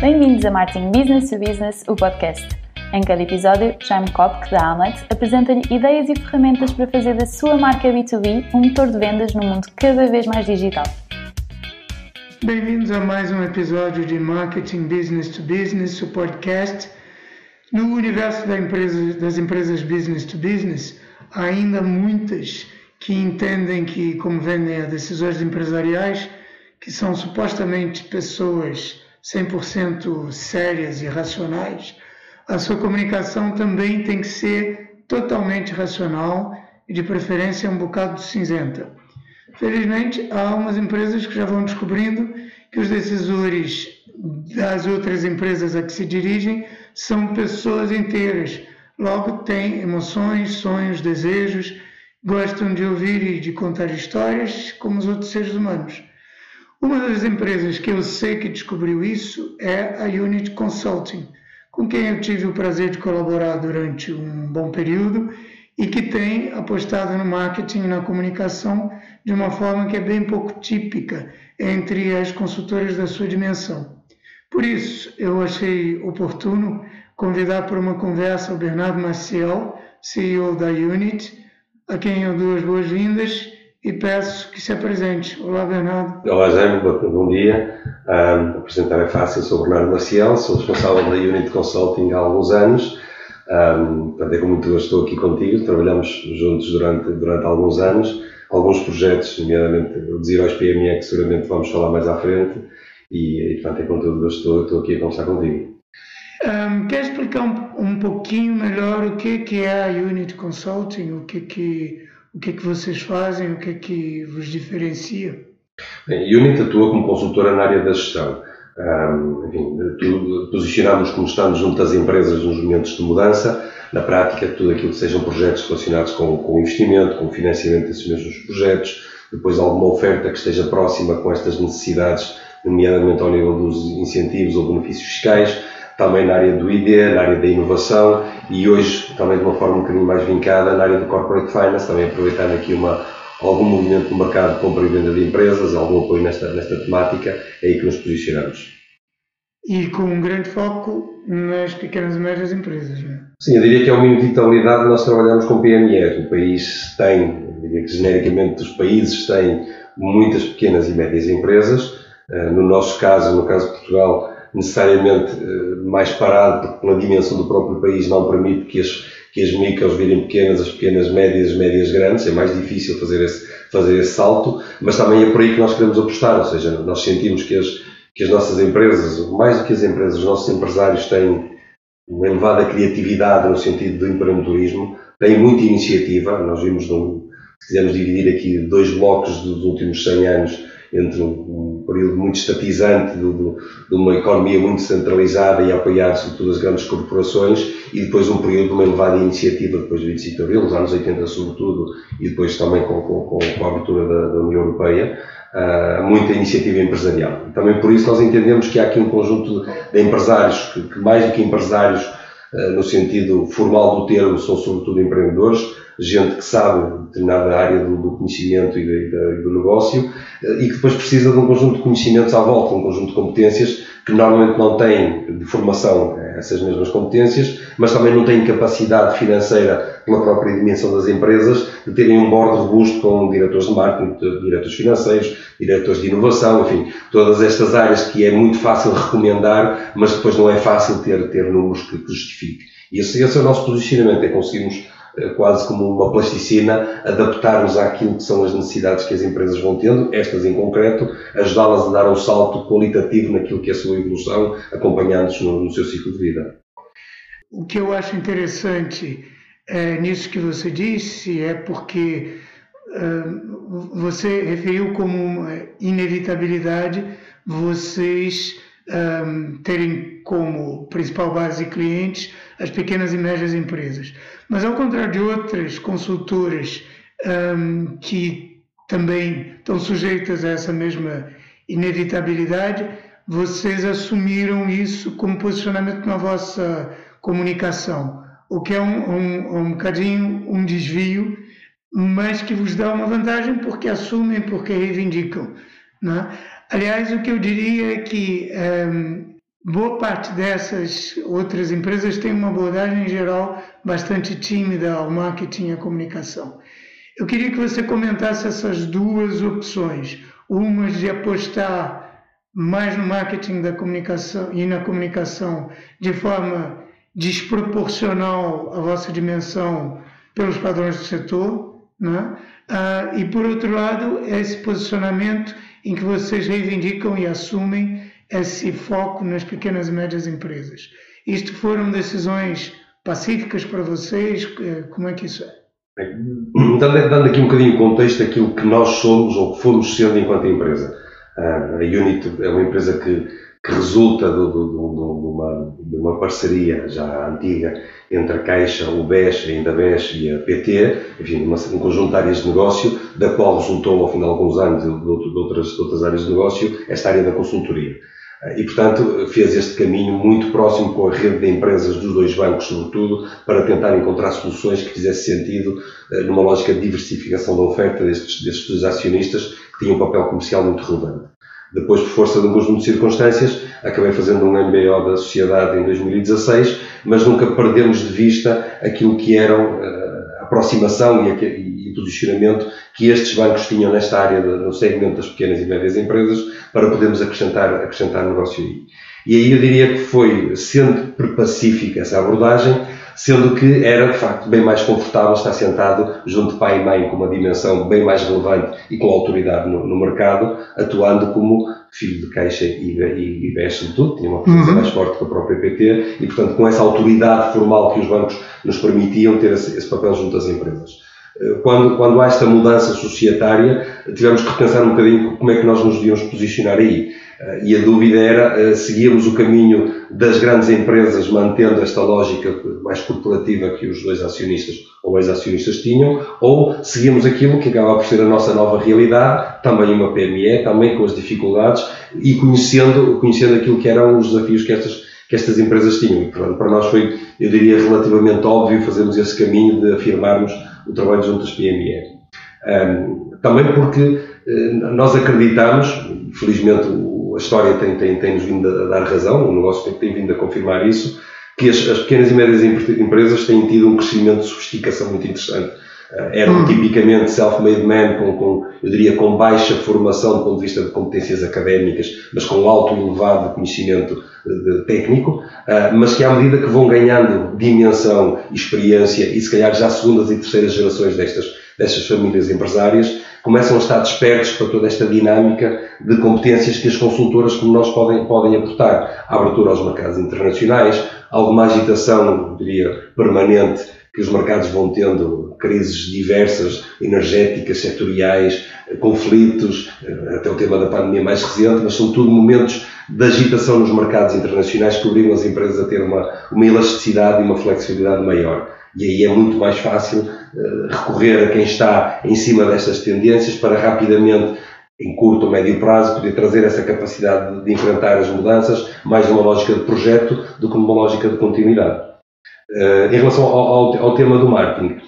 Bem-vindos a Marketing Business to Business, o podcast. Em cada episódio, Jaime Kopk, da Amlet, apresenta-lhe ideias e ferramentas para fazer da sua marca B2B um motor de vendas num mundo cada vez mais digital. Bem-vindos a mais um episódio de Marketing Business to Business, o podcast. No universo da empresa, das empresas business to business, há ainda muitas que entendem que, como vendem a decisores empresariais, que são supostamente pessoas 100% sérias e racionais, a sua comunicação também tem que ser totalmente racional e, de preferência, um bocado cinzenta. Felizmente, há umas empresas que já vão descobrindo que os decisores das outras empresas a que se dirigem são pessoas inteiras, logo têm emoções, sonhos, desejos, gostam de ouvir e de contar histórias como os outros seres humanos. Uma das empresas que eu sei que descobriu isso é a Unit Consulting, com quem eu tive o prazer de colaborar durante um bom período e que tem apostado no marketing e na comunicação de uma forma que é bem pouco típica entre as consultoras da sua dimensão. Por isso, eu achei oportuno convidar para uma conversa o Bernardo Maciel, CEO da Unit, a quem eu dou as boas-vindas e peço que se apresente. Olá, Bernardo. Olá, Jaime, bom dia. Um, apresentar é fácil, sou Bernardo Maciel, sou responsável da Unit Consulting há alguns anos. Um, portanto, é com muito gosto estou aqui contigo, trabalhamos juntos durante, durante alguns anos, alguns projetos, nomeadamente o Zero PME, que seguramente vamos falar mais à frente, e, e portanto, é com todo gosto estou, estou aqui a conversar contigo. Um, quer explicar um, um pouquinho melhor o que, que é a Unit Consulting, o que, que o que é que vocês fazem? O que é que vos diferencia? Bem, Unit atua como consultora na área da gestão. Um, enfim, posicionamos como estamos junto das empresas nos momentos de mudança. Na prática, tudo aquilo que sejam projetos relacionados com, com investimento, com financiamento desses mesmos projetos, depois alguma oferta que esteja próxima com estas necessidades, nomeadamente ao nível dos incentivos ou benefícios fiscais, também na área do ID, na área da inovação e hoje também de uma forma um bocadinho mais vincada na área do Corporate Finance, também aproveitando aqui uma, algum movimento no mercado de compra e venda de empresas, algum apoio nesta, nesta temática, é aí que nos posicionamos. E com um grande foco nas pequenas e médias empresas, não é? Sim, eu diria que é uma vitalidade, nós trabalhamos com PMEs, o país tem, eu diria que genericamente os países têm muitas pequenas e médias empresas, eh, no nosso caso, no caso de Portugal, necessariamente eh, mais parado, porque pela dimensão do próprio país não permite que as, que as micros virem pequenas, as pequenas médias, as médias grandes, é mais difícil fazer esse, fazer esse salto, mas também é por aí que nós queremos apostar, ou seja, nós sentimos que as, que as nossas empresas, mais do que as empresas, os nossos empresários têm uma elevada criatividade no sentido do empreendedorismo, têm muita iniciativa, nós vimos, num, se quisermos dividir aqui dois blocos dos últimos 100 anos, entre um, período muito estatizante de, de, uma economia muito centralizada e apoiada sobretudo as grandes corporações e depois um período de uma elevada iniciativa depois do 25 de Abril, nos anos 80 sobretudo, e depois também com, com, com a abertura da, da União Europeia, uh, muita iniciativa empresarial. E também por isso nós entendemos que há aqui um conjunto de empresários que, que mais do que empresários uh, no sentido formal do termo, são sobretudo empreendedores, gente que sabe determinada área do, do conhecimento e, de, de, do negócio eh, e que depois precisa de um conjunto de conhecimentos à volta, um conjunto de competências que normalmente não têm de formação eh, essas mesmas competências, mas também não têm capacidade financeira pela própria dimensão das empresas de terem um board robusto com diretores de marketing, diretores financeiros, diretores de inovação, enfim, todas estas áreas que é muito fácil recomendar, mas depois não é fácil ter, ter números que, que justifique. E esse, esse é o nosso posicionamento, é conseguirmos quase como uma plasticina, adaptarmos àquilo que são as necessidades que as empresas vão tendo, estas em concreto, ajudá-las a dar um salto qualitativo naquilo que é a sua evolução, acompanhando-os no, no, seu ciclo de vida. O que eu acho interessante é, nisso que você disse é porque uh, você referiu como inevitabilidade vocês terem como principal base de clientes as pequenas e médias empresas. Mas ao contrário de outras consultoras um, que também estão sujeitas a essa mesma inevitabilidade, vocês assumiram isso como posicionamento na vossa comunicação, o que é um, um, um bocadinho um desvio, mas que vos dá uma vantagem porque assumem, porque reivindicam. Né? Aliás, o que eu diria é que um, boa parte dessas outras empresas tem uma abordagem em geral bastante tímida ao marketing e à comunicação. Eu queria que você comentasse essas duas opções, uma de apostar mais no marketing da comunicação e na comunicação de forma desproporcional à vossa dimensão pelos padrões do setor, né? Ah, e por outro lado, esse posicionamento em que vocês reivindicam e assumem esse foco nas pequenas e médias empresas. Isto foram decisões pacíficas para vocês? Eh, como é que isso é? Dando, dando aqui um bocadinho o contexto daquilo que nós somos ou que fomos sendo enquanto empresa. Ah, a Unit é uma empresa que, que resulta de, de, de, uma, de, uma, parceria já antiga entre a Caixa, o BES, ainda BES e a PT, enfim, uma, um conjunto de áreas de negócio, da qual resultou, ao fim de alguns anos, de, outras, de outras áreas de negócio, esta área da consultoria. E, portanto, fez este caminho muito próximo com a rede de empresas dos dois bancos, sobretudo, para tentar encontrar soluções que fizessem sentido eh, numa lógica de diversificação da oferta destes, destes acionistas que tinham um papel comercial muito relevante. Depois, por força de um conjunto de circunstâncias, acabei fazendo um MBO da sociedade em 2016, mas nunca perdemos de vista aquilo que eram eh, a aproximação e, e posicionamento que estes bancos tinham nesta área, no segmento das pequenas e médias empresas, para podermos acrescentar, acrescentar negócio aí. E aí eu diria que foi sempre pacífica essa abordagem, sendo que era, de facto, bem mais confortável estar sentado junto de pai e mãe com uma dimensão bem mais relevante e com autoridade no, no mercado, atuando como filho de Caixa e, e, e BES, sobretudo, tinha uma presença uhum. mais forte que a própria PT, e, portanto, com essa autoridade formal que os bancos nos permitiam ter esse, esse papel junto às empresas. Quando, quando há esta mudança societária, tivemos que repensar um bocadinho como é que nós nos devíamos posicionar aí. Eh, e a dúvida era, eh, seguíamos o caminho das grandes empresas, mantendo esta lógica mais corporativa que os dois acionistas ou ex-acionistas tinham, ou seguimos aquilo que acaba por ser a nossa nova realidade, também uma PME, também com as dificuldades, e conhecendo, conhecendo aquilo que eram os desafios que estas, que estas empresas tinham. E, portanto, para nós foi, eu diria, relativamente óbvio fazermos esse caminho de afirmarmos o trabalho junto às PME. Um, também porque uh, nós acreditamos, felizmente a história tem, tem, tem nos vindo a dar razão, o negócio tem, tem vindo a confirmar isso, que as, as, pequenas e médias empresas têm tido um crescimento de sofisticação muito interessante. Eram hum. tipicamente self-made men, com, com, eu diria, com baixa formação do ponto de vista de competências académicas, mas com alto e elevado conhecimento de, técnico, uh, mas que à medida que vão ganhando dimensão experiência, e se calhar já segundas e terceiras gerações destas, destas famílias empresárias, começam a estar despertos para toda esta dinâmica de competências que as consultoras como nós podem, podem aportar. A abertura aos mercados internacionais, alguma agitação, eu diria, permanente que os mercados vão tendo crises diversas, energéticas, setoriais, conflitos, até o tema da pandemia mais recente, mas são tudo momentos de agitação nos mercados internacionais que obrigam as empresas a ter uma, uma elasticidade e uma flexibilidade maior. E aí é muito mais fácil uh, recorrer a quem está em cima destas tendências para rapidamente, em curto ou médio prazo, poder trazer essa capacidade de, enfrentar as mudanças, mais numa lógica de projeto do que numa lógica de continuidade. Uh, em relação ao, ao, ao, tema do marketing,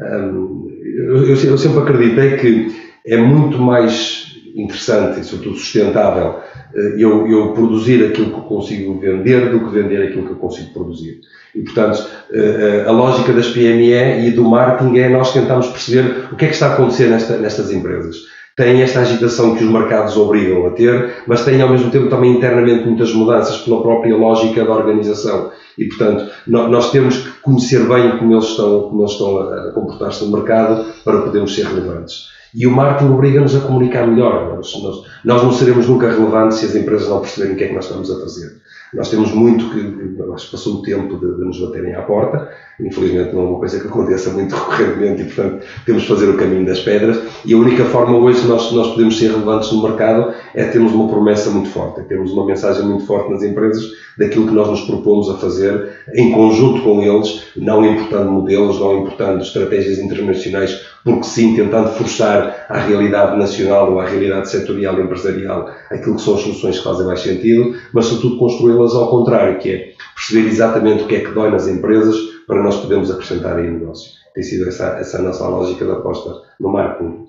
eu, eu, sempre acreditei que é muito mais interessante e, sobretudo, sustentável uh, eu, eu, produzir aquilo que consigo vender do que vender aquilo que eu consigo produzir. E, portanto, uh, a lógica das PME e do marketing é nós tentarmos perceber o que é que está a acontecer nesta, nestas empresas têm esta agitação que os mercados obrigam a ter, mas têm ao mesmo tempo também internamente muitas mudanças pela própria lógica da organização. E, portanto, nós temos que conhecer bem como eles estão, como eles estão a comportar-se no mercado para podermos ser relevantes. E o marketing obriga-nos a comunicar melhor. Nós, nós, nós, não seremos nunca relevantes se as empresas não perceberem o que é que nós estamos a fazer. Nós temos muito que, passou o tempo de, de nos baterem à porta, infelizmente não é uma coisa que aconteça muito recorrentemente e, portanto, temos de fazer o caminho das pedras. E a única forma hoje nós, nós podemos ser relevantes no mercado é termos uma promessa muito forte, é termos uma mensagem muito forte nas empresas daquilo que nós nos propomos a fazer em conjunto com eles, não importando modelos, não importando estratégias internacionais, porque sim, tentando forçar à realidade nacional ou à realidade setorial empresarial aquilo que são as soluções que fazem mais sentido, mas sobretudo construí-las ao contrário, que é perceber exatamente o que é que dói nas empresas para nós podermos acrescentar aí negócio. Tem sido essa, essa a nossa lógica da aposta no marketing.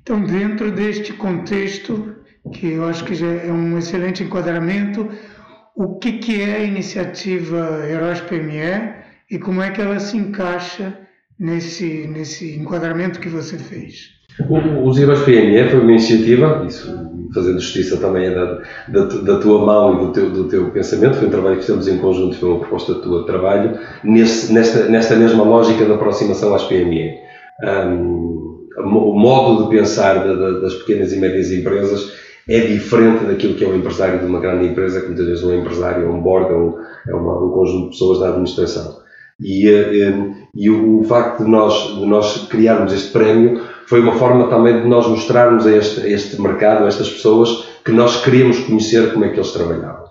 Então, dentro deste contexto, que eu acho que já é um excelente enquadramento, o que, que é a iniciativa Heróis PME e como é que ela se encaixa nesse, nesse enquadramento que você fez. O, os Heróis PME foi uma iniciativa, isso fazendo justiça também da, da, da, tua mão e do teu, do teu pensamento, foi um trabalho que fizemos em conjunto, foi uma proposta tua de trabalho, nesse, nesta, nesta mesma lógica de aproximação às PME. Um, o modo de pensar das pequenas e médias empresas é diferente daquilo que é o empresário de uma grande empresa, que muitas vezes um empresário é um board, é, um, é uma, um conjunto de pessoas da administração. E, eh, e o, o, facto de nós, de nós criarmos este prémio foi uma forma também de nós mostrarmos a este, a este mercado, a estas pessoas, que nós queríamos conhecer como é que eles trabalhavam.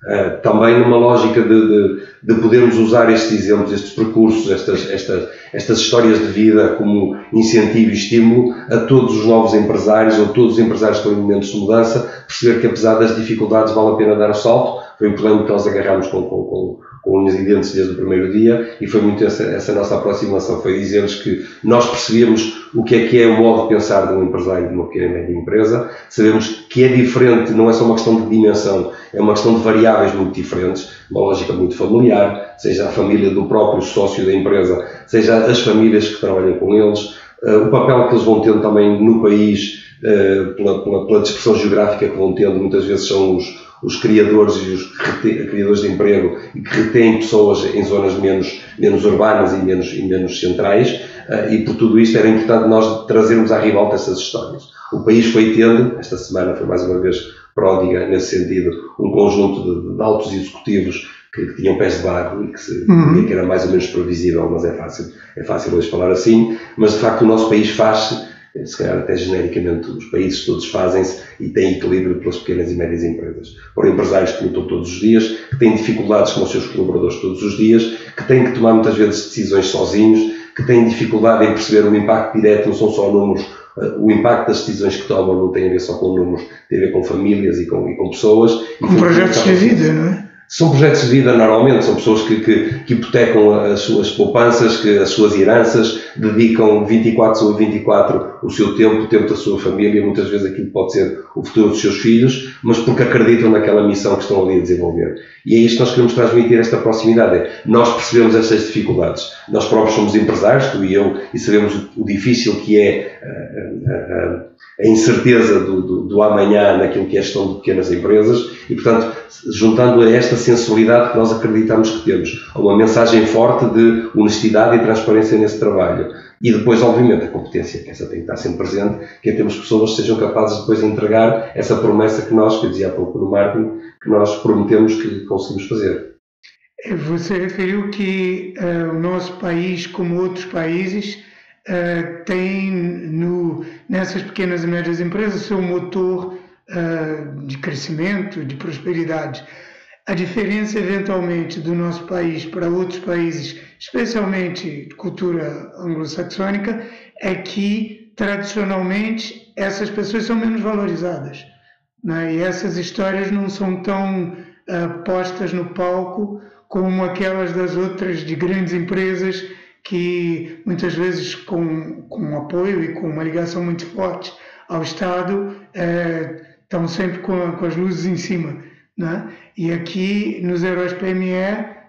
Uh, também numa lógica de, de, de, podermos usar estes exemplos, estes percursos, estas, estas, estas histórias de vida como incentivo e estímulo a todos os novos empresários ou todos os empresários que estão em momentos de mudança, perceber que apesar das dificuldades vale a pena dar o salto. Foi um problema que nós agarramos com, com, com com unhas e dentes desde o primeiro dia e foi muito essa, essa nossa aproximação, foi dizer-lhes que nós percebemos o que é que é o modo de pensar de um empresário de uma pequena e média empresa, sabemos que é diferente, não é só uma questão de dimensão, é uma questão de variáveis muito diferentes, uma lógica muito familiar, seja a família do próprio sócio da empresa, seja as famílias que trabalham com eles, eh, o papel que eles vão tendo também no país, eh, pela, pela, pela dispersão geográfica que vão tendo, muitas vezes são os, os criadores e os criadores de emprego e que retêm pessoas em zonas menos, menos urbanas e menos, e menos centrais, uh, e por tudo isto era importante nós trazermos à ribalta essas histórias. O país foi tendo, esta semana foi mais uma vez pródiga nesse sentido, um conjunto de, de altos executivos que, que, tinham pés de barro e que, se, uhum. que era mais ou menos previsível, mas é fácil, é fácil hoje falar assim, mas de facto o nosso país faz-se se calhar até genericamente os países todos fazem-se e têm equilíbrio pelas pequenas e médias empresas. Por empresários que lutam todos os dias, que têm dificuldades com os seus colaboradores todos os dias, que têm que tomar muitas vezes decisões sozinhos, que têm dificuldade em perceber o impacto direto, não são só números, eh, o impacto das decisões que tomam não tem a ver só com números, tem a ver com famílias e com, e com pessoas. Com projetos de vida, não é? São projetos de vida normalmente, são pessoas que, que, que, hipotecam as suas poupanças, que as suas heranças, dedicam 24 sobre 24 o seu tempo, o tempo da sua família, muitas vezes aquilo pode ser o futuro dos seus filhos, mas porque acreditam naquela missão que estão ali a desenvolver. E é isto que nós queremos transmitir, esta proximidade. É, nós percebemos estas dificuldades. Nós próprios somos empresários, tu e eu, e sabemos o, difícil que é a, a, a incerteza do, do, do amanhã naquilo que é a gestão de pequenas empresas, e portanto, juntando a esta sensibilidade que nós acreditamos que temos, uma mensagem forte de honestidade e transparência nesse trabalho. E depois, obviamente, a competência, que essa tem que estar sempre presente, que é termos pessoas que sejam capazes depois de entregar essa promessa que nós, que eu dizia há pouco no marketing, que nós prometemos que conseguimos fazer. Você referiu que uh, o nosso país, como outros países, uh, tem no, nessas pequenas e médias empresas seu motor uh, de crescimento, de prosperidade. A diferença, eventualmente, do nosso país para outros países, especialmente cultura anglo-saxônica, é que, tradicionalmente, essas pessoas são menos valorizadas. Né? E essas histórias não são tão uh, postas no palco como aquelas das outras de grandes empresas que, muitas vezes, com, com apoio e com uma ligação muito forte ao Estado, uh, estão sempre com, com as luzes em cima. Né? E aqui nos Heróis PME,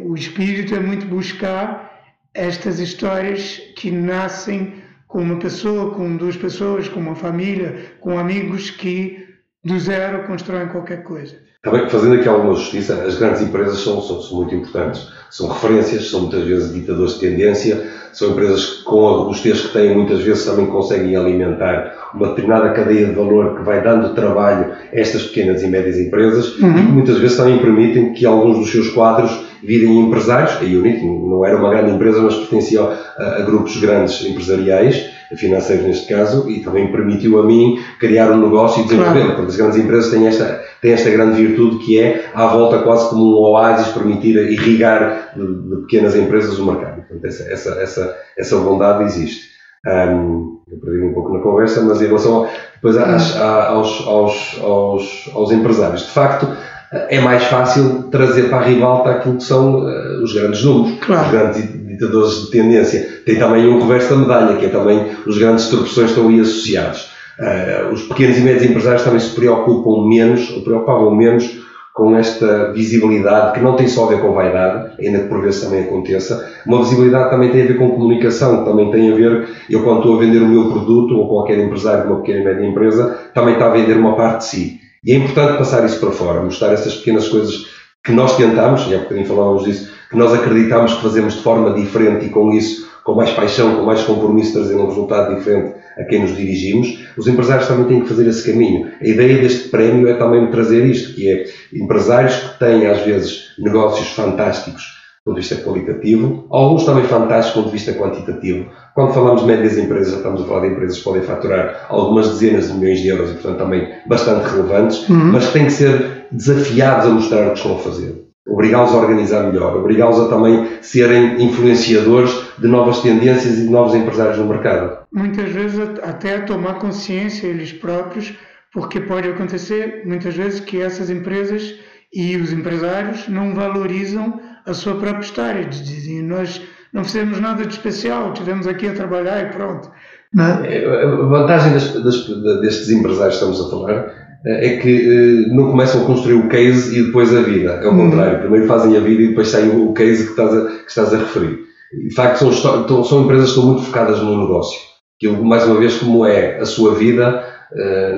o espírito é muito buscar estas histórias que nascem com uma pessoa, com duas pessoas, com uma família, com amigos que do zero constroem qualquer coisa. Também fazendo aqui alguma justiça, as grandes empresas são, são, são muito importantes. São referências, são muitas vezes ditadores de tendência, são empresas que, com a robustez que têm, muitas vezes também conseguem alimentar uma determinada cadeia de valor que vai dando trabalho a estas pequenas e médias empresas uhum. e que muitas vezes também permitem que alguns dos seus quadros virem empresários. A Unity não era uma grande empresa, mas pertencia a, a grupos grandes empresariais financeiros neste caso, e também permitiu a mim criar um negócio e desenvolver, claro. porque as grandes empresas têm esta, têm esta grande virtude que é, à volta quase como um oásis, permitir irrigar de, de pequenas empresas o mercado. Portanto, essa, essa, essa, essa bondade existe. Um, eu perdi um pouco na conversa, mas em relação depois às, aos, aos, aos, aos empresários, de facto, é mais fácil trazer para a ribalta aquilo que são uh, os grandes números, claro. os grandes ditadores de tendência. Tem também um reverso da medalha, que é também os grandes distorções estão aí associados. Uh, os pequenos e médios empresários também se preocupam menos, ou preocupavam menos com esta visibilidade que não tem só a ver com vaidade, ainda que por vezes também aconteça, uma visibilidade também tem a ver com comunicação, também tem a ver, eu quando estou a vender o meu produto, ou qualquer empresário de uma pequena e média empresa, também está a vender uma parte de si. E é importante passar isso para fora, mostrar essas pequenas coisas que nós tentamos, e há bocadinho falávamos disso, que nós acreditamos que fazemos de forma diferente e com isso, com mais paixão, com mais compromisso, trazer um resultado diferente a quem nos dirigimos, os empresários também têm que fazer esse caminho. A ideia deste prémio é também trazer isto, que é empresários que têm, às vezes, negócios fantásticos do ponto de vista qualitativo, alguns também fantásticos do ponto de vista quantitativo. Quando falamos de médias empresas, já estamos a falar de empresas que podem faturar algumas dezenas de milhões de euros e, portanto, também bastante relevantes, uhum. mas que têm que ser desafiados a mostrar o que estão a fazer obrigá-los a organizar melhor, obrigá-los a também serem influenciadores de novas tendências e de novos empresários no mercado. Muitas vezes até a tomar consciência eles próprios, porque pode acontecer muitas vezes que essas empresas e os empresários não valorizam a sua própria história, dizem nós não fizemos nada de especial, tivemos aqui a trabalhar e pronto. Não? É? É, a vantagem das, das, destes empresários que estamos a falar é que uh, não começam a construir o case e depois a vida. É o uhum. contrário. Primeiro fazem a vida e depois sai o case que estás a, que estás a referir. De facto, são, são empresas que estão muito focadas no negócio. Que, mais uma vez, como é a sua vida,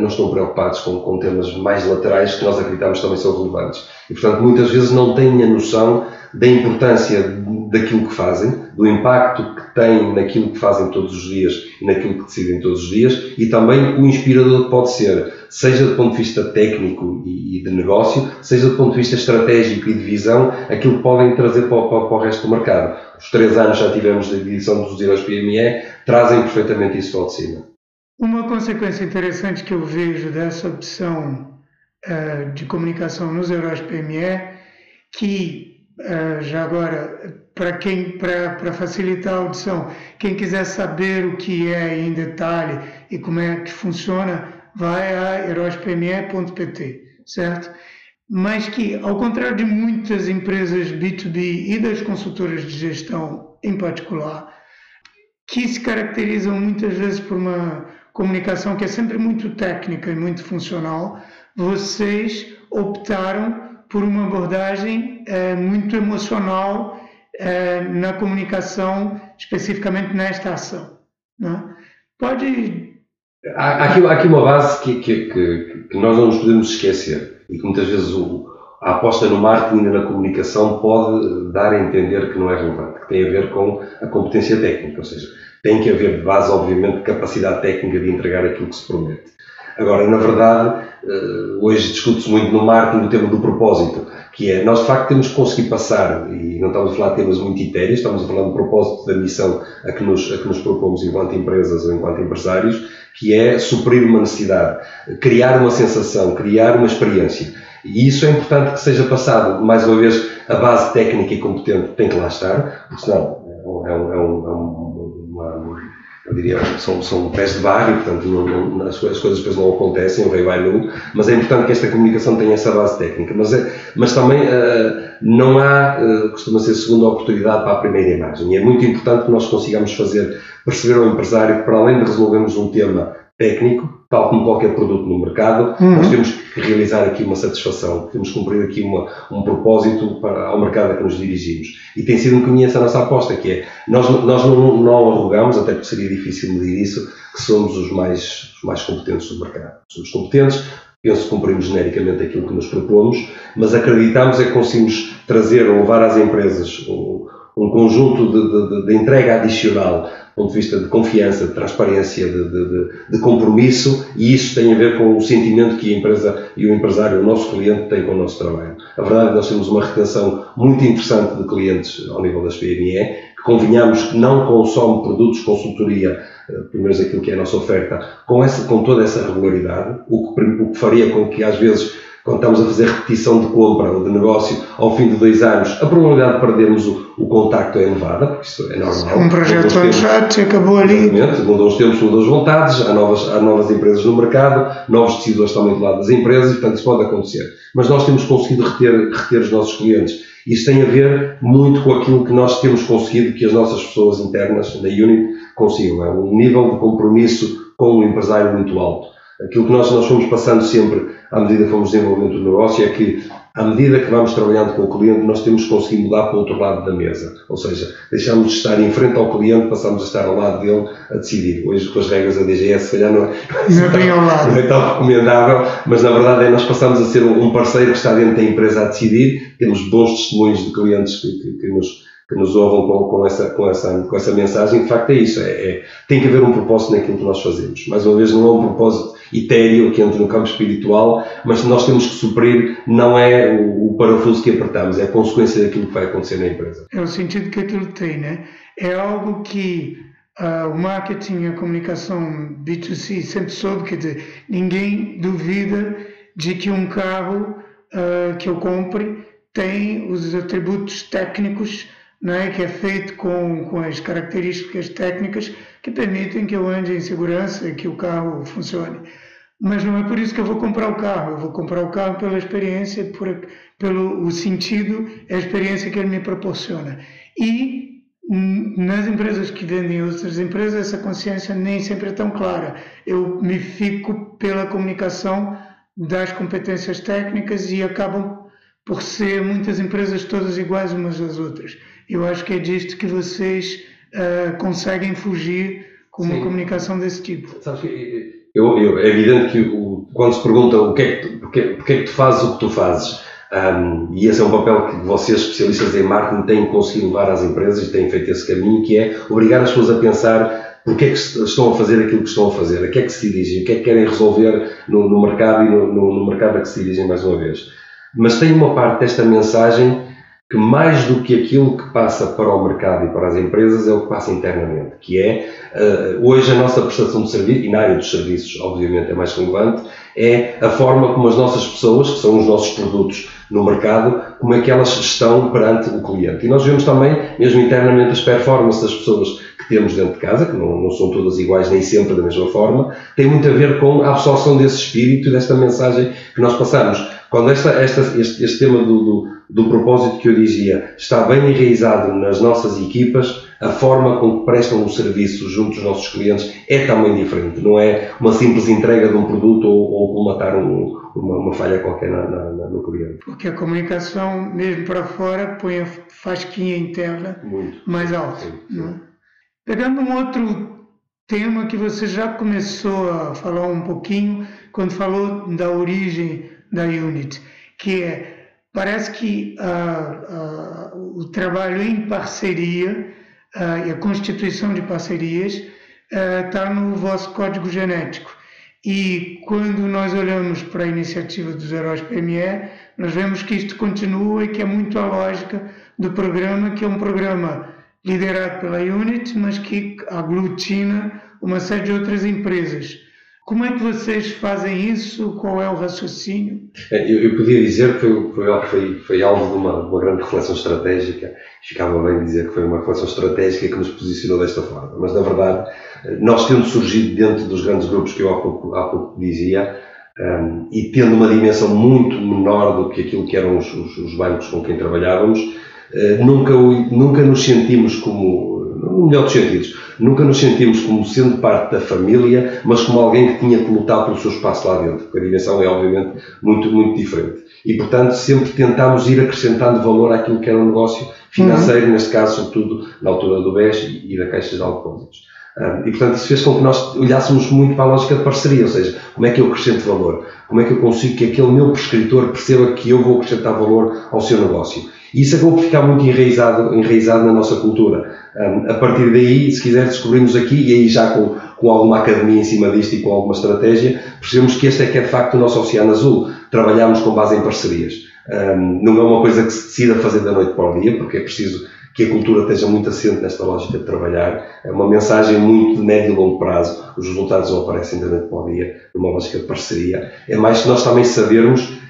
não estão preocupados com, com temas mais laterais que nós acreditamos também são relevantes. E, portanto, muitas vezes não têm a noção da importância daquilo que fazem, do impacto que têm naquilo que fazem todos os dias e naquilo que decidem todos os dias e também o inspirador que pode ser, seja do ponto de vista técnico e de negócio, seja do ponto de vista estratégico e de visão, aquilo que podem trazer para, para, para o resto do mercado. Os três anos já tivemos de edição dos Heróis PME, trazem perfeitamente isso ao de cima. Uma consequência interessante que eu vejo dessa opção uh, de comunicação nos Heróis PME, que uh, já agora para quem para facilitar a audição, quem quiser saber o que é em detalhe e como é que funciona, vai a heróispme.pt, certo? Mas que, ao contrário de muitas empresas B2B e das consultoras de gestão em particular, que se caracterizam muitas vezes por uma comunicação que é sempre muito técnica e muito funcional, vocês optaram por uma abordagem é, muito emocional é, na comunicação, especificamente nesta ação. Né? Pode. Há, aqui, há aqui uma base que, que, que, que, nós não nos podemos esquecer e que muitas vezes o, a aposta no marketing e na comunicação pode dar a entender que não é relevante, que tem a ver com a competência técnica, ou seja, tem que haver de base, obviamente, capacidade técnica de entregar aquilo que se promete. Agora, na verdade, eh, hoje discute-se muito no marketing o tema do propósito que é, nós de facto temos que conseguir passar, e não estamos a falar de temas muito etéreos, estamos a falar do propósito da missão a que, nos, a que nos propomos enquanto empresas ou enquanto empresários, que é suprir uma necessidade, criar uma sensação, criar uma experiência. E isso é importante que seja passado, mais uma vez, a base técnica e competente tem que lá estar, porque senão é, um, é, um, é uma, eu diria, são, são pés de barro portanto, não, não, as, as, coisas depois não acontecem, o rei vai nu, mas é importante que esta comunicação tenha essa base técnica. Mas, é, mas também uh, não há, uh, costuma ser segunda oportunidade para a primeira imagem. E é muito importante que nós consigamos fazer perceber ao empresário que, para além de resolvermos um tema técnico, tal como qualquer produto no mercado, uhum. nós temos que realizar aqui uma satisfação, temos que cumprir aqui uma, um propósito para, ao mercado a que nos dirigimos. E tem sido um bocadinho essa nossa aposta, que é, nós, nós não, não arrogamos, até porque seria difícil medir isso, que somos os mais, os mais competentes do mercado. Somos competentes, penso que cumprimos genericamente aquilo que nos propomos, mas acreditamos é que conseguimos trazer ou levar às empresas um, um conjunto de, de, de entrega adicional ponto de vista de confiança, de transparência, de, de, de, compromisso, e isso tem a ver com o sentimento que a empresa e o empresário, o nosso cliente, tem com o nosso trabalho. A verdade é que nós temos uma retenção muito interessante de clientes ao nível das PME, que convenhamos que não consome produtos, consultoria, eh, pelo menos aquilo que é a nossa oferta, com, essa, com toda essa regularidade, o que, o que faria com que às vezes quando estamos a fazer repetição de compra ou de negócio ao fim de dois anos, a probabilidade de perdermos o, o contacto é elevada, porque isso é normal. Um projeto shot acabou ali. Exatamente, mudam os tempos, mudam as vontades, há novas, há novas empresas no mercado, novos decisores também do lado das empresas, e portanto isso pode acontecer. Mas nós temos conseguido reter, reter os nossos clientes. Isso tem a ver muito com aquilo que nós temos conseguido que as nossas pessoas internas da Unit consigam. É um nível de compromisso com o empresário muito alto. Aquilo que nós, nós fomos passando sempre à medida que fomos desenvolvendo o negócio é que à medida que vamos trabalhando com o cliente, nós temos que conseguir mudar para o outro lado da mesa. Ou seja, deixamos de estar em frente ao cliente, passamos a estar ao lado dele a decidir. Hoje, com as regras da DGS, se calhar não é, não é, ao lado. não é tão recomendável, mas na verdade é nós passamos a ser um parceiro que está dentro da empresa a decidir. Temos bons testemunhos de clientes que, que, que nos que nos ouvam com, com, essa, com, essa, com essa mensagem, de facto é isso, é, é, tem que haver um propósito naquilo que nós fazemos. Mais uma vez, não é um propósito etéreo que entra no campo espiritual, mas nós temos que suprir, não é o, parafuso que apertamos, é a consequência daquilo que vai acontecer na empresa. É o sentido que aquilo tem, né? É algo que uh, o marketing a comunicação B2C sempre soube, quer dizer, ninguém duvida de que um carro uh, que eu compre tem os atributos técnicos não é? que é feito com, com as características técnicas que permitem que eu ande em segurança e que o carro funcione. Mas não é por isso que eu vou comprar o carro, eu vou comprar o carro pela experiência, por, pelo o sentido, a experiência que ele me proporciona. E nas empresas que vendem outras empresas, essa consciência nem sempre é tão clara. Eu me fico pela comunicação das competências técnicas e acabam por ser muitas empresas todas iguais umas às outras. Eu acho que é disto que vocês uh, conseguem fugir com uma Sim. comunicação desse tipo. Sabes que eu, eu, é evidente que o, quando se pergunta o que é que, tu, porque, porque é que tu fazes o que tu fazes, um, e esse é um papel que vocês, especialistas em marketing, têm conseguido levar às empresas e têm feito esse caminho, que é obrigar as pessoas a pensar porque é que estão a fazer aquilo que estão a fazer, a que é que se dirigem, o que é que querem resolver no, no mercado e no, no, no mercado a que se dirigem mais uma vez. Mas tem uma parte desta mensagem que mais do que aquilo que passa para o mercado e para as empresas é o que passa internamente, que é uh, hoje a nossa prestação de serviço, e na área dos serviços obviamente é mais relevante, é a forma como as nossas pessoas, que são os nossos produtos no mercado, como é que elas estão perante o cliente. E nós vemos também, mesmo internamente, as performances das pessoas que temos dentro de casa, que não, não são todas iguais nem sempre da mesma forma, tem muito a ver com a absorção desse espírito e desta mensagem que nós passamos quando esta, esta, este, este tema do, do, do, propósito que eu dizia está bem enraizado nas nossas equipas, a forma com que prestam o serviço junto dos nossos clientes é também diferente. Não é uma simples entrega de um produto ou, ou colmatar um, uma, uma, falha qualquer na, na, no cliente. Porque a comunicação, mesmo para fora, põe a fasquinha interna Muito. mais alta. É? Pegando um outro tema que você já começou a falar um pouquinho, quando falou da origem da Unity, que é, parece que uh, uh, o trabalho em parceria uh, e a constituição de parcerias está no vosso código genético. E quando nós olhamos para a iniciativa dos heróis PME, nós vemos que isto continua e que é muito a lógica do programa, que é um programa liderado pela Unity, mas que aglutina uma série de outras empresas. Como é que vocês fazem isso? Qual é o raciocínio? É, eu, eu podia dizer que foi, foi, foi, alvo de uma, uma, grande reflexão estratégica. Ficava bem dizer que foi uma reflexão estratégica que nos posicionou desta forma. Mas, na verdade, nós tendo surgido dentro dos grandes grupos que eu há pouco, há pouco dizia, um, e tendo uma dimensão muito menor do que aquilo que eram os, os, os bancos com quem trabalhávamos, uh, nunca, nunca nos sentimos como, no melhor dos sentidos, Nunca nos sentimos como sendo parte da família, mas como alguém que tinha que lutar pelo seu espaço lá dentro, porque a dimensão é obviamente muito, muito diferente. E, portanto, sempre tentámos ir acrescentando valor àquilo que era um negócio financeiro, uhum. neste caso, sobretudo na altura do BES e da Caixa de Depósitos. E, portanto, isso fez com que nós olhássemos muito para a lógica de parceria, ou seja, como é que eu acrescento valor? Como é que eu consigo que aquele meu prescritor perceba que eu vou acrescentar valor ao seu negócio? E isso acabou por ficar muito enraizado, enraizado na nossa cultura. A partir daí, se quiser, descobrimos aqui, e aí já com, com alguma academia em cima disto e com alguma estratégia, percebemos que este é que é de facto o nosso Oceano Azul. Trabalhamos com base em parcerias. Não é uma coisa que se decida fazer da noite para o dia, porque é preciso que a cultura esteja muito assente nesta lógica de trabalhar. É uma mensagem muito de médio e longo prazo. Os resultados não aparecem da noite para o dia, numa lógica de parceria. É mais que nós também sabermos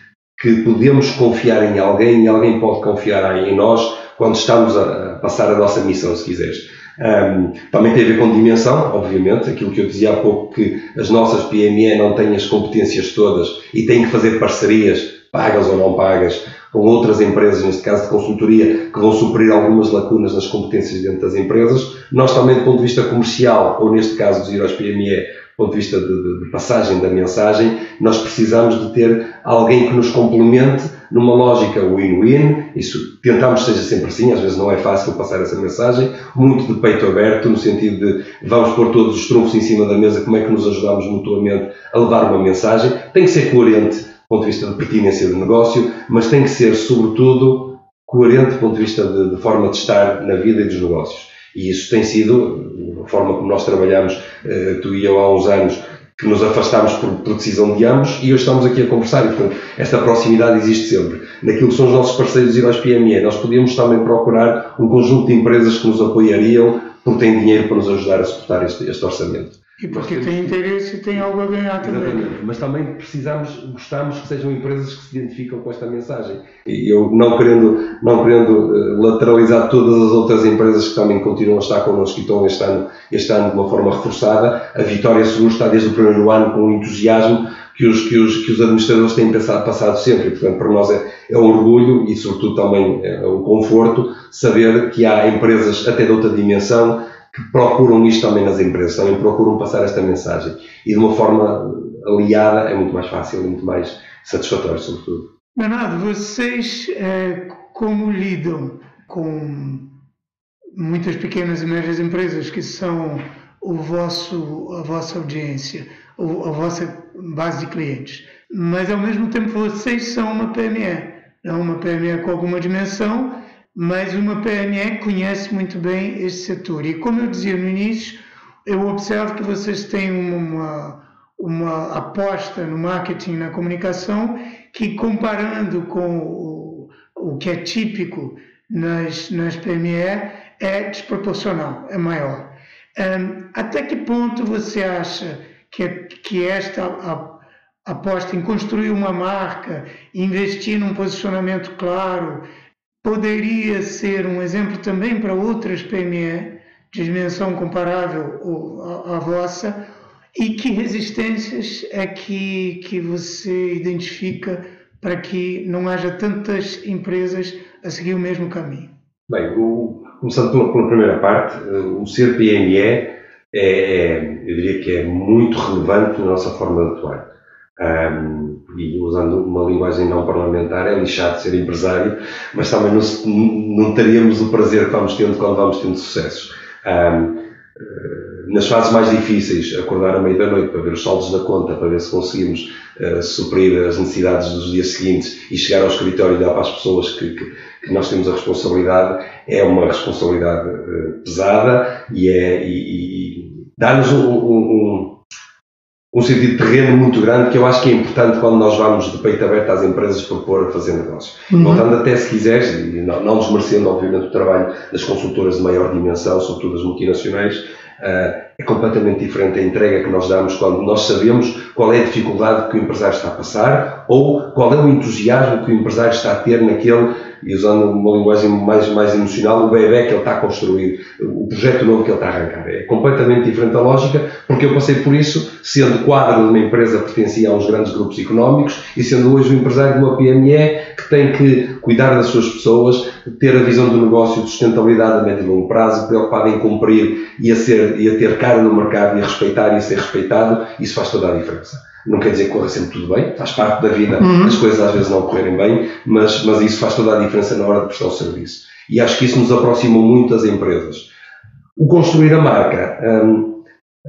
que podemos confiar em alguém e alguém pode confiar em nós quando estamos a passar a nossa missão, se quiseres. Um, também tem a ver com dimensão, obviamente, aquilo que eu dizia há pouco, que as nossas PME não têm as competências todas e têm que fazer parcerias, pagas ou não pagas, com outras empresas, neste caso de consultoria, que vão suprir algumas lacunas nas competências dentro das empresas. Nós também, do ponto de vista comercial, ou neste caso dos Heróis PME, ponto de vista de, de, de passagem da mensagem, nós precisamos de ter alguém que nos complemente numa lógica win-win, isso tentamos seja sempre assim, às vezes não é fácil passar essa mensagem, muito de peito aberto, no sentido de vamos pôr todos os trunfos em cima da mesa, como é que nos ajudamos mutuamente a levar uma mensagem, tem que ser coerente do ponto de vista de pertinência do negócio, mas tem que ser, sobretudo, coerente do ponto de vista de, de forma de estar na vida e dos negócios. E isso tem sido a forma como nós trabalhamos, eh, tu e eu há uns anos, que nos afastámos por, por, decisão de ambos e hoje estamos aqui a conversar. E, portanto, esta proximidade existe sempre. Naquilo que são os nossos parceiros e aos PME, nós podíamos também procurar um conjunto de empresas que nos apoiariam porque têm dinheiro para nos ajudar a suportar este, este orçamento. E porque tem interesse e tem algo a ganhar também. Exatamente. Mas também precisamos, gostamos que sejam empresas que se identificam com esta mensagem. E eu, não querendo, não querendo eh, lateralizar todas as outras empresas que também continuam a estar connosco e estão este ano, este ano de uma forma reforçada, a Vitória Seguro está desde o primeiro ano com um entusiasmo que os, que os, que os administradores têm pensado, passado sempre. E, portanto, para nós é, é um orgulho e, sobretudo, também é um conforto saber que há empresas até de outra dimensão que procuram isto também nas empresas, também procuram passar esta mensagem. E de uma forma aliada é muito mais fácil e muito mais satisfatório, sobretudo. Bernardo, vocês é, como lidam com muitas pequenas e médias empresas que são o vosso, a vossa audiência, a vossa base de clientes, mas ao mesmo tempo vocês são uma PME, não uma PME com alguma dimensão mas uma PME conhece muito bem este setor. E como eu dizia no início, eu observo que vocês têm uma, uma aposta no marketing, na comunicação, que comparando com o, o que é típico nas, nas PME, é desproporcional, é maior. Um, até que ponto você acha que, que esta a, aposta em construir uma marca, investir num posicionamento claro, poderia ser um exemplo também para outras PME de dimensão comparável à, vossa e que resistências é que, que você identifica para que não haja tantas empresas a seguir o mesmo caminho? Bem, o, começando pela, pela, primeira parte, o ser PME é, é, eu diria que é muito relevante na nossa forma de atuar. Um, e usando uma linguagem não parlamentar, é lixado ser empresário, mas também não, não teríamos o prazer que vamos tendo quando vamos tendo sucessos. Um, eh, nas fases mais difíceis, acordar à meia da noite para ver os saldos da conta, para ver se conseguimos uh, suprir as necessidades dos dias seguintes e chegar ao escritório e dar para as pessoas que, que, que nós temos a responsabilidade, é uma responsabilidade uh, pesada e, é, e, e dá-nos um, um sentido de terreno muito grande que eu acho que é importante quando nós vamos de peito aberto às empresas propor a fazer negócio. Uhum. Voltando até, se quiseres, e não, não desmerecendo, obviamente, o trabalho das consultoras de maior dimensão, sobretudo as multinacionais, uh, é completamente diferente a entrega que nós damos quando nós sabemos qual é a dificuldade que o empresário está a passar ou qual é o entusiasmo que o empresário está a ter naquele e usando uma linguagem mais, mais emocional, o bebê que ele está a construir, o projeto novo que ele está a arrancar. É completamente diferente a lógica, porque eu passei por isso, sendo quadro de uma empresa que pertencia a uns grandes grupos económicos e sendo hoje o empresário de uma PME que tem que cuidar das suas pessoas, ter a visão do negócio de sustentabilidade a médio e longo prazo, preocupado em cumprir e a, ser, e a ter cara no mercado e a respeitar e a ser respeitado, isso faz toda a diferença. Não quer dizer que corra sempre tudo bem, faz parte da vida uhum. as coisas às vezes não correrem bem, mas, mas isso faz toda a diferença na hora de prestar o serviço. E acho que isso nos aproxima muito das empresas. O construir a marca, hum,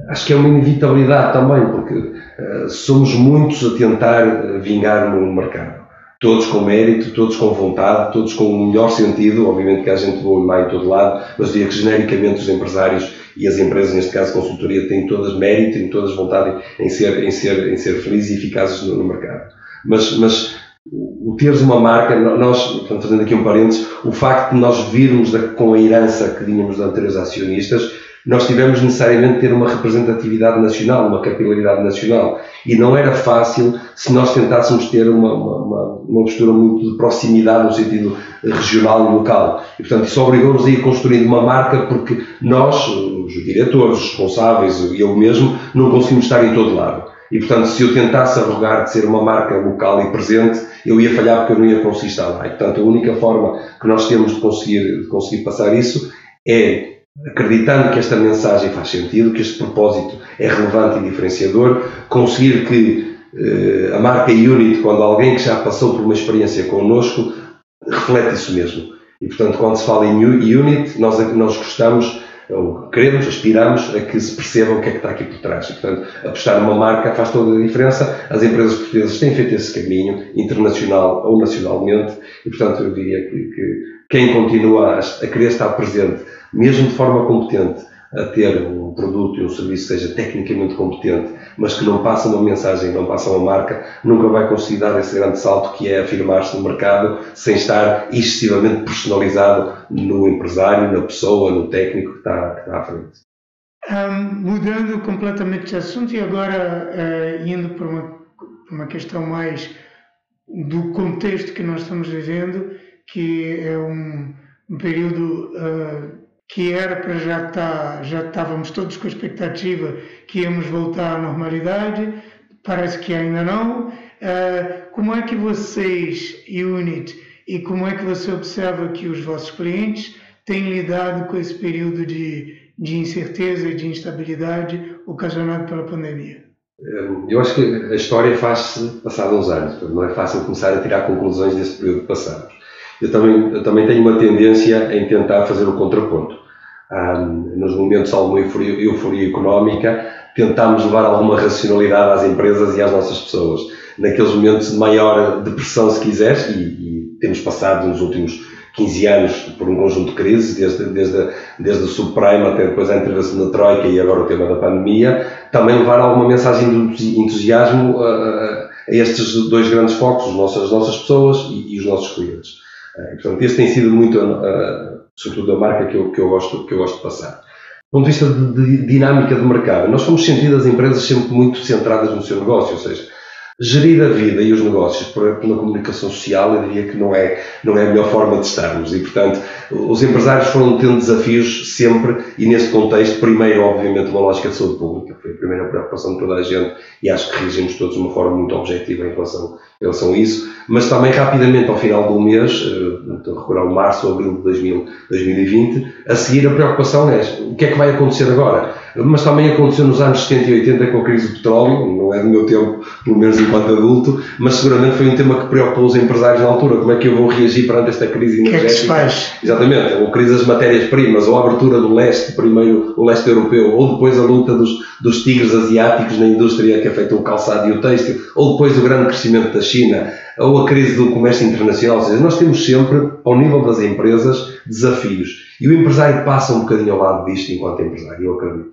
acho que é uma inevitabilidade também, porque uh, somos muitos a tentar eh, vingar no mercado. Todos com mérito, todos com vontade, todos com o melhor sentido. Obviamente que há gente boa e má em todo lado, mas diria que genericamente os empresários e as empresas, neste caso consultoria, têm todas mérito, têm todas vontade em ser, em ser, em ser felizes e eficazes no, no mercado. Mas, mas o teres uma marca, nós, portanto, fazendo aqui um parênteses, o facto de nós virmos da, com a herança que tínhamos de anteriores acionistas, nós tivemos necessariamente ter uma representatividade nacional, uma capilaridade nacional. E não era fácil se nós tentássemos ter uma, uma, uma postura muito de proximidade no sentido regional e local. E, portanto, isso obrigou-nos a ir construindo uma marca porque nós, os diretores, os responsáveis e eu mesmo, não conseguimos estar em todo lado. E, portanto, se eu tentasse arrogar de ser uma marca local e presente, eu ia falhar porque eu não ia conseguir estar lá. E, portanto, a única forma que nós temos de conseguir, de conseguir passar isso é acreditando que esta mensagem faz sentido, que este propósito é relevante e diferenciador, conseguir que uh, a marca Unit, quando alguém que já passou por uma experiência connosco, reflete isso mesmo. E, portanto, quando se fala em Unit, nós, nós gostamos, ou queremos, aspiramos a que se perceba o que é que está aqui por trás. E, portanto, apostar numa marca faz toda a diferença. As empresas portuguesas têm feito esse caminho, internacional ou nacionalmente, e, portanto, eu diria que, que quem continua a querer estar presente, mesmo de forma competente, a ter um produto e um serviço que seja tecnicamente competente, mas que não passa uma mensagem, não passa uma marca, nunca vai conseguir dar esse grande salto que é afirmar-se no mercado sem estar excessivamente personalizado no empresário, na pessoa, no técnico que está, que está à frente. Um, mudando completamente de assunto e agora uh, indo para uma, uma questão mais do contexto que nós estamos vivendo, que é um, um período uh, que era para já estar, tá, já estávamos todos com a expectativa que íamos voltar à normalidade, parece que ainda não. Uh, como é que vocês, Unit, e como é que você observa que os vossos clientes têm lidado com esse período de, de incerteza e de instabilidade ocasionado pela pandemia? Eu acho que a história faz-se passado uns anos, não é fácil começar a tirar conclusões desse período passado. Eu também, eu também tenho uma tendência em tentar fazer o contraponto um, nos momentos de alguma euforia, euforia económica, tentámos levar alguma racionalidade às empresas e às nossas pessoas. Naqueles momentos de maior depressão, se quiseres, e, e temos passado nos últimos 15 anos por um conjunto de crises, desde, desde, desde o subprime até depois a intervenção da Troika e agora o tema da pandemia, também levar alguma mensagem de entusiasmo a, a, a estes dois grandes focos, as nossas, as nossas pessoas e, e os nossos clientes. Uh, portanto, esse tem sido muito uh, sobretudo a marca que eu, que eu, gosto, que eu gosto de passar. Do ponto de vista de, de dinâmica de mercado, nós fomos sentido as empresas sempre muito centradas no seu negócio, ou seja, gerir a vida e os negócios pela comunicação social, eu diria que não é, não é a melhor forma de estarmos. E, portanto, os empresários foram tendo desafios sempre, e neste contexto, primeiro, obviamente, uma lógica de saúde pública, foi a primeira preocupação de toda a gente, e acho que reagimos todos de uma forma muito objetiva em relação, em relação a isso mas também rapidamente ao final do mês, eh, estou a recurar o março ou abril de 2000, 2020, a seguir a preocupação é o que é que vai acontecer agora? Mas também aconteceu nos anos 70 e 80 com a crise do petróleo, não é do meu tempo, pelo menos enquanto adulto, mas seguramente foi um tema que preocupou os empresários na altura. Como é que eu vou reagir perante esta crise energética? Que é que se faz? Exatamente, ou crise das matérias-primas, ou a abertura do leste, primeiro o leste europeu, ou depois a luta dos, dos tigres asiáticos na indústria que afetou o calçado e o têxtil, ou depois o grande crescimento da China ou a crise do comércio internacional. Ou seja, nós temos sempre, ao nível das empresas, desafios. E o empresário passa um bocadinho ao lado disto enquanto empresário, eu acredito.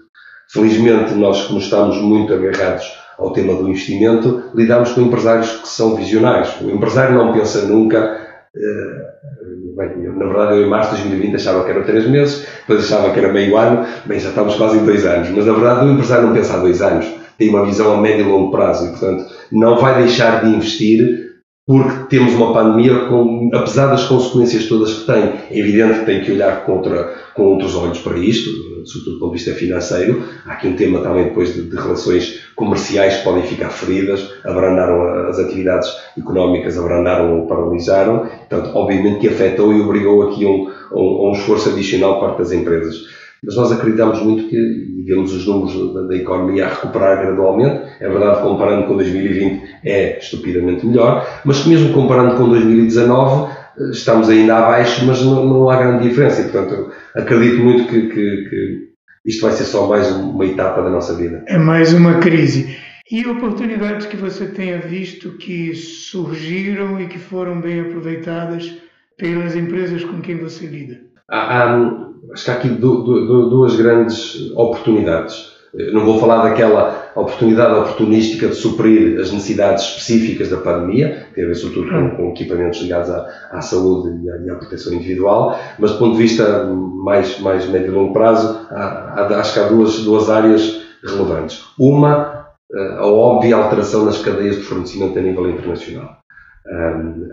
Felizmente, nós, como estamos muito agarrados ao tema do investimento, lidamos com empresários que são visionários. O empresário não pensa nunca. Uh, bem, na verdade, eu em março de 2020 achava que eram três meses, depois achava que era meio ano, bem, já estamos quase em dois anos. Mas na verdade, o empresário não pensa há dois anos, tem uma visão a médio e longo prazo e, portanto, não vai deixar de investir porque temos uma pandemia com, apesar das consequências todas que tem, é evidente que tem que olhar contra, com outros olhos para isto, sobretudo do ponto de vista financeiro. Há aqui um tema também depois de, de relações comerciais que podem ficar feridas, abrandaram as atividades económicas, abrandaram ou paralisaram. Portanto, obviamente que afetou e obrigou aqui um, um, um esforço adicional por parte das empresas. Mas nós acreditamos muito que, vemos os números da, da, economia a recuperar gradualmente, é verdade, comparando com 2020 é estupidamente melhor, mas que mesmo comparando com 2019 eh, estamos ainda abaixo, mas não, não há grande diferença. E, portanto, acredito muito que, que, que isto vai ser só mais uma etapa da nossa vida. É mais uma crise. E oportunidades que você tenha visto que surgiram e que foram bem aproveitadas pelas empresas com quem você lida? Há, há, acho que há aqui duas grandes oportunidades. Não vou falar daquela oportunidade oportunística de suprir as necessidades específicas da pandemia, que tem a ver sobretudo com, com equipamentos ligados à, à saúde e à, e à, proteção individual, mas do ponto de vista mais, mais médio e longo prazo, há, há, acho que há duas, duas áreas relevantes. Uma, a óbvia alteração nas cadeias de fornecimento a nível internacional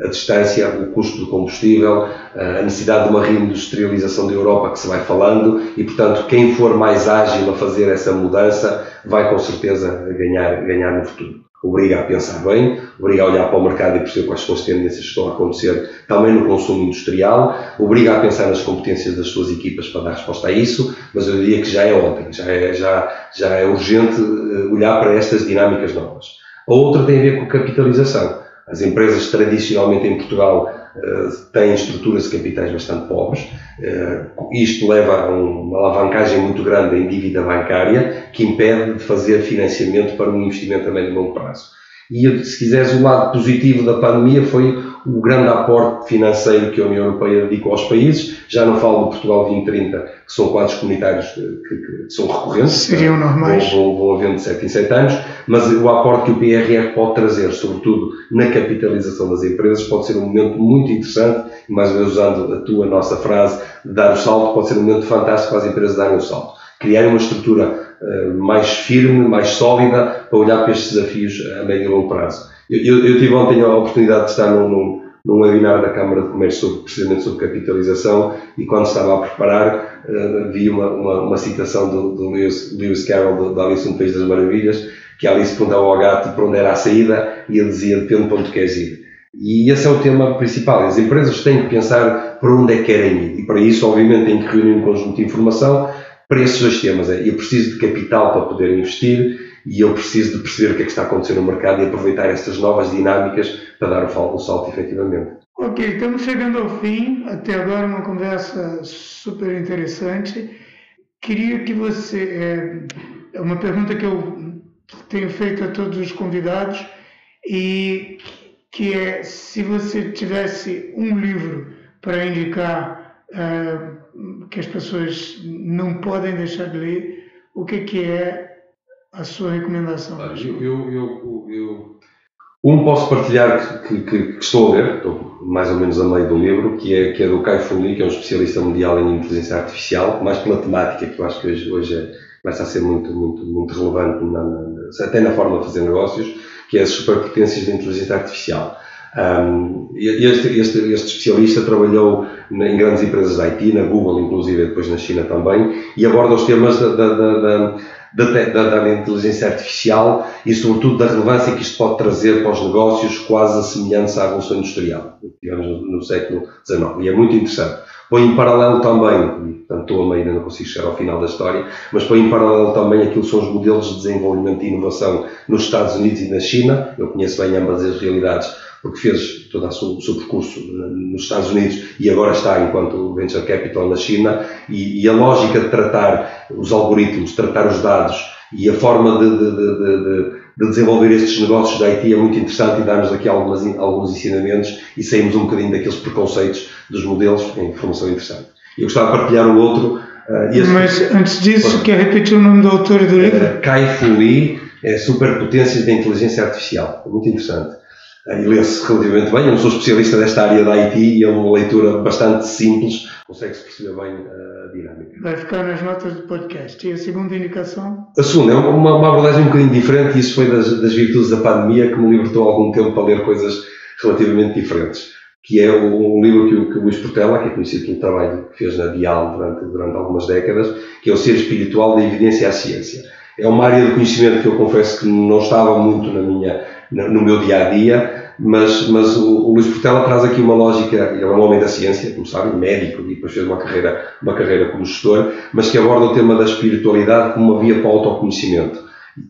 a distância, o custo do combustível, a necessidade de uma reindustrialização da Europa que se vai falando e, portanto, quem for mais ágil a fazer essa mudança vai com certeza ganhar, ganhar no futuro. Obriga a pensar bem, obriga a olhar para o mercado e perceber quais são as tendências que estão a acontecer também no consumo industrial, obriga a pensar nas competências das suas equipas para dar resposta a isso, mas eu diria que já é ontem, já é, já, já é urgente eh, olhar para estas dinâmicas novas. A outra tem a ver com capitalização. As empresas tradicionalmente em Portugal uh, têm estruturas de capitais bastante pobres. Uh, isto leva a uma alavancagem muito grande em dívida bancária que impede de fazer financiamento para um investimento a médio e longo prazo. E, se quiseres, o lado positivo da pandemia foi o grande aporte financeiro que a União Europeia dedicou aos países. Já não falo do Portugal 2030, que são quadros comunitários que, que, que são recorrentes. Seriam normais. Vão, vão, havendo de 7 em 7 anos, mas o aporte que o PRR pode trazer, sobretudo na capitalização das empresas, pode ser um momento muito interessante, e mais uma vez usando a tua nossa frase, dar o salto, pode ser um momento fantástico para as empresas darem o salto. Criarem uma estrutura uh, mais firme, mais sólida, para olhar para estes desafios a médio e longo prazo. Eu, eu, tive ontem a oportunidade de estar num, num, num webinar da Câmara de Comércio sobre, precisamente sobre capitalização e quando estava a preparar uh, vi uma, uma, uma, citação do, do Lewis, Lewis Carroll da Alice no País das Maravilhas que a Alice perguntava ao gato para onde era a saída e ele dizia depende para onde queres ir. E esse é o tema principal. As empresas têm que pensar para onde é que querem ir. E para isso, obviamente, têm que reunir um conjunto de informação para esses dois temas. É, eu preciso de capital para poder investir e eu preciso de perceber o que é que está a acontecer no mercado e aproveitar estas novas dinâmicas para dar o, salto efetivamente. Ok, estamos chegando ao fim. Até agora uma conversa super interessante. Queria que você... É, é uma pergunta que eu tenho feito a todos os convidados e que é se você tivesse um livro para indicar uh, que as pessoas não podem deixar de ler, o que, que é a sua recomendação? Eu, eu, eu, eu, um posso partilhar que, que, que, estou a ler, estou mais ou menos a meio do livro, que é, que é do Kai Fu Lee, que é um especialista mundial em inteligência artificial, mais pela temática, que eu acho que hoje, hoje é, começa a ser muito, muito, muito relevante, na, na, até na forma de fazer negócios, que é as superpotências da inteligência artificial. Um, este, este, este, especialista trabalhou em grandes empresas da IT, na Google, inclusive depois na China também, e aborda os temas da, da, da, da, da inteligência artificial e, sobretudo, da relevância que isto pode trazer para os negócios, quase a semelhança à Revolução Industrial, digamos, no, no século XIX. E é muito interessante. Põe em paralelo também, portanto estou a meio, ainda não consigo chegar ao final da história, mas põe em paralelo também aquilo que são os modelos de desenvolvimento e inovação nos Estados Unidos e na China. Eu conheço bem ambas as realidades, porque fez todo o seu, o seu percurso nos Estados Unidos e agora está enquanto Venture Capital na China, e, e a lógica de tratar os algoritmos, tratar os dados e a forma de, de, de, de desenvolver estes negócios da IT é muito interessante e dá-nos aqui algumas, alguns ensinamentos e saímos um bocadinho daqueles preconceitos dos modelos em informação interessante. Eu gostava de partilhar o outro. Uh, Mas antes disso, quer repetir o nome do autor do livro? Uh, Kai Fu Lee, é Superpotências da Inteligência Artificial. É muito interessante. E lê-se relativamente bem. Eu não sou especialista desta área da IT e é uma leitura bastante simples. Consegue-se perceber bem a dinâmica. Vai ficar nas notas do podcast. E a segunda indicação? A segunda é uma, uma abordagem um bocadinho diferente e isso foi das, das virtudes da pandemia que me libertou algum tempo para ler coisas relativamente diferentes que é um livro que o, que o Luís Portela, que é conhecido pelo trabalho que fez na Dial durante, durante algumas décadas, que é o Ser Espiritual da Evidência à Ciência. É uma área de conhecimento que eu confesso que não estava muito na minha, no meu dia a dia, mas, mas o, o Luís Portela traz aqui uma lógica, ele é um homem da ciência, como sabem, médico, e depois fez uma carreira, uma carreira como gestor, mas que aborda o tema da espiritualidade como uma via para o autoconhecimento,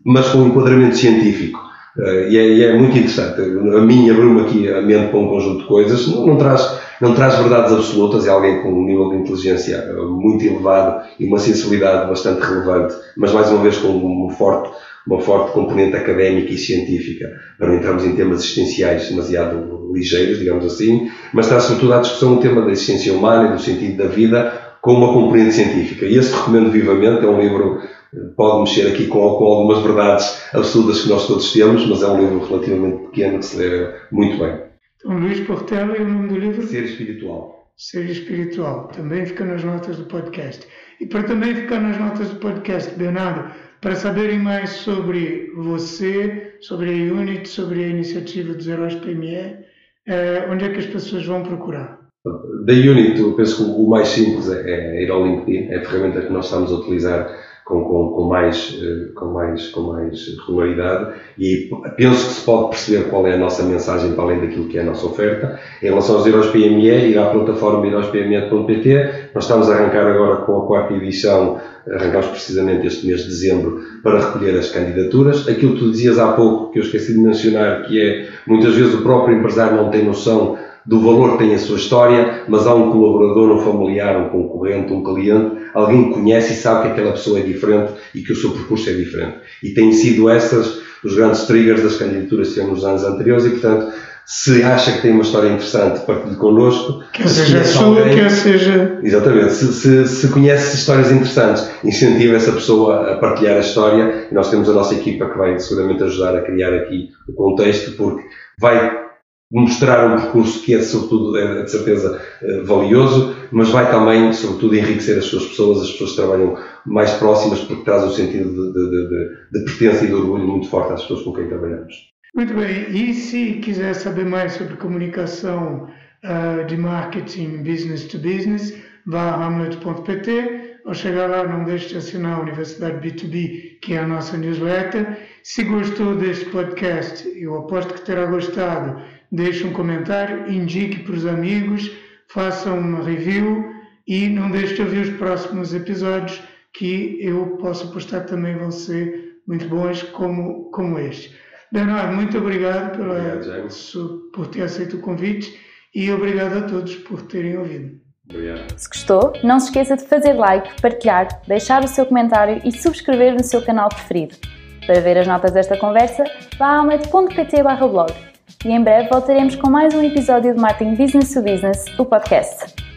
mas com um enquadramento científico. Uh, e, é, e, é, muito interessante. A mim abriu-me aqui a mente para um conjunto de coisas. Não, não, traz, não traz verdades absolutas, é alguém com um nível de inteligência eh, muito elevado e uma sensibilidade bastante relevante, mas mais uma vez com uma forte, uma forte componente académica e científica, para não entrarmos em temas existenciais demasiado ligeiros, digamos assim, mas traz sobretudo à discussão o tema da existência humana e do sentido da vida com uma componente científica. E esse recomendo vivamente, é um livro pode mexer aqui com, com, algumas verdades absurdas que nós todos temos, mas é um livro relativamente pequeno que se lê muito bem. Então, Luís Portela e o nome do livro? Ser Espiritual. Ser Espiritual. Também fica nas notas do podcast. E para também ficar nas notas do podcast, Bernardo, para saberem mais sobre você, sobre a Unity, sobre a iniciativa dos Heróis PME, eh, onde é que as pessoas vão procurar? Da Unity, eu penso que o mais simples é, é ir ao LinkedIn, é a ferramenta que nós estamos a utilizar com, com, com, mais, eh, com, mais, com mais regularidade e penso que se pode perceber qual é a nossa mensagem para além daquilo que é a nossa oferta. Em relação aos Heróis PME, ir à plataforma heróispme.pt, nós estamos a arrancar agora com a quarta edição, arrancamos precisamente este mês de dezembro, para recolher as candidaturas. Aquilo que tu dizias há pouco, que eu esqueci de mencionar, que é muitas vezes o próprio empresário não tem noção do valor tem a sua história, mas há um colaborador, um familiar, um concorrente, um cliente, alguém que conhece e sabe que aquela pessoa é diferente e que o seu percurso é diferente. E têm sido essas os grandes triggers das candidaturas que temos nos anos anteriores e, portanto, se acha que tem uma história interessante, partilhe connosco. Quer seja sua, alguém, quer seja. Exatamente. Se, se, se, conhece histórias interessantes, incentive essa pessoa a partilhar a história e nós temos a nossa equipa que vai seguramente ajudar a criar aqui o contexto, porque vai mostrar um percurso que é, sobretudo, é, de certeza eh, valioso, mas vai também, sobretudo, enriquecer as suas pessoas, as pessoas que trabalham mais próximas, porque traz um sentido de, de, de, de pertença e de orgulho muito forte às pessoas com quem trabalhamos. Muito bem, e se quiser saber mais sobre comunicação uh, de marketing business to business, vá a hamlet.pt ou chegar lá, não deixe de assinar a Universidade B2B, que é a nossa newsletter. Se gostou deste podcast, eu aposto que terá gostado deixe um comentário, indique para os amigos, faça uma review e não deixe de ouvir os próximos episódios que eu posso apostar que também vão ser muito bons como, como este. Bernardo, muito obrigado, pela, obrigado por ter aceito o convite e obrigado a todos por terem ouvido. Obrigado. Se gostou, não se esqueça de fazer like, partilhar, deixar o seu comentário e subscrever no seu canal preferido. Para ver as notas desta conversa, vá a almet.pt blog e em breve voltaremos com mais um episódio de Marketing Business to Business, o podcast.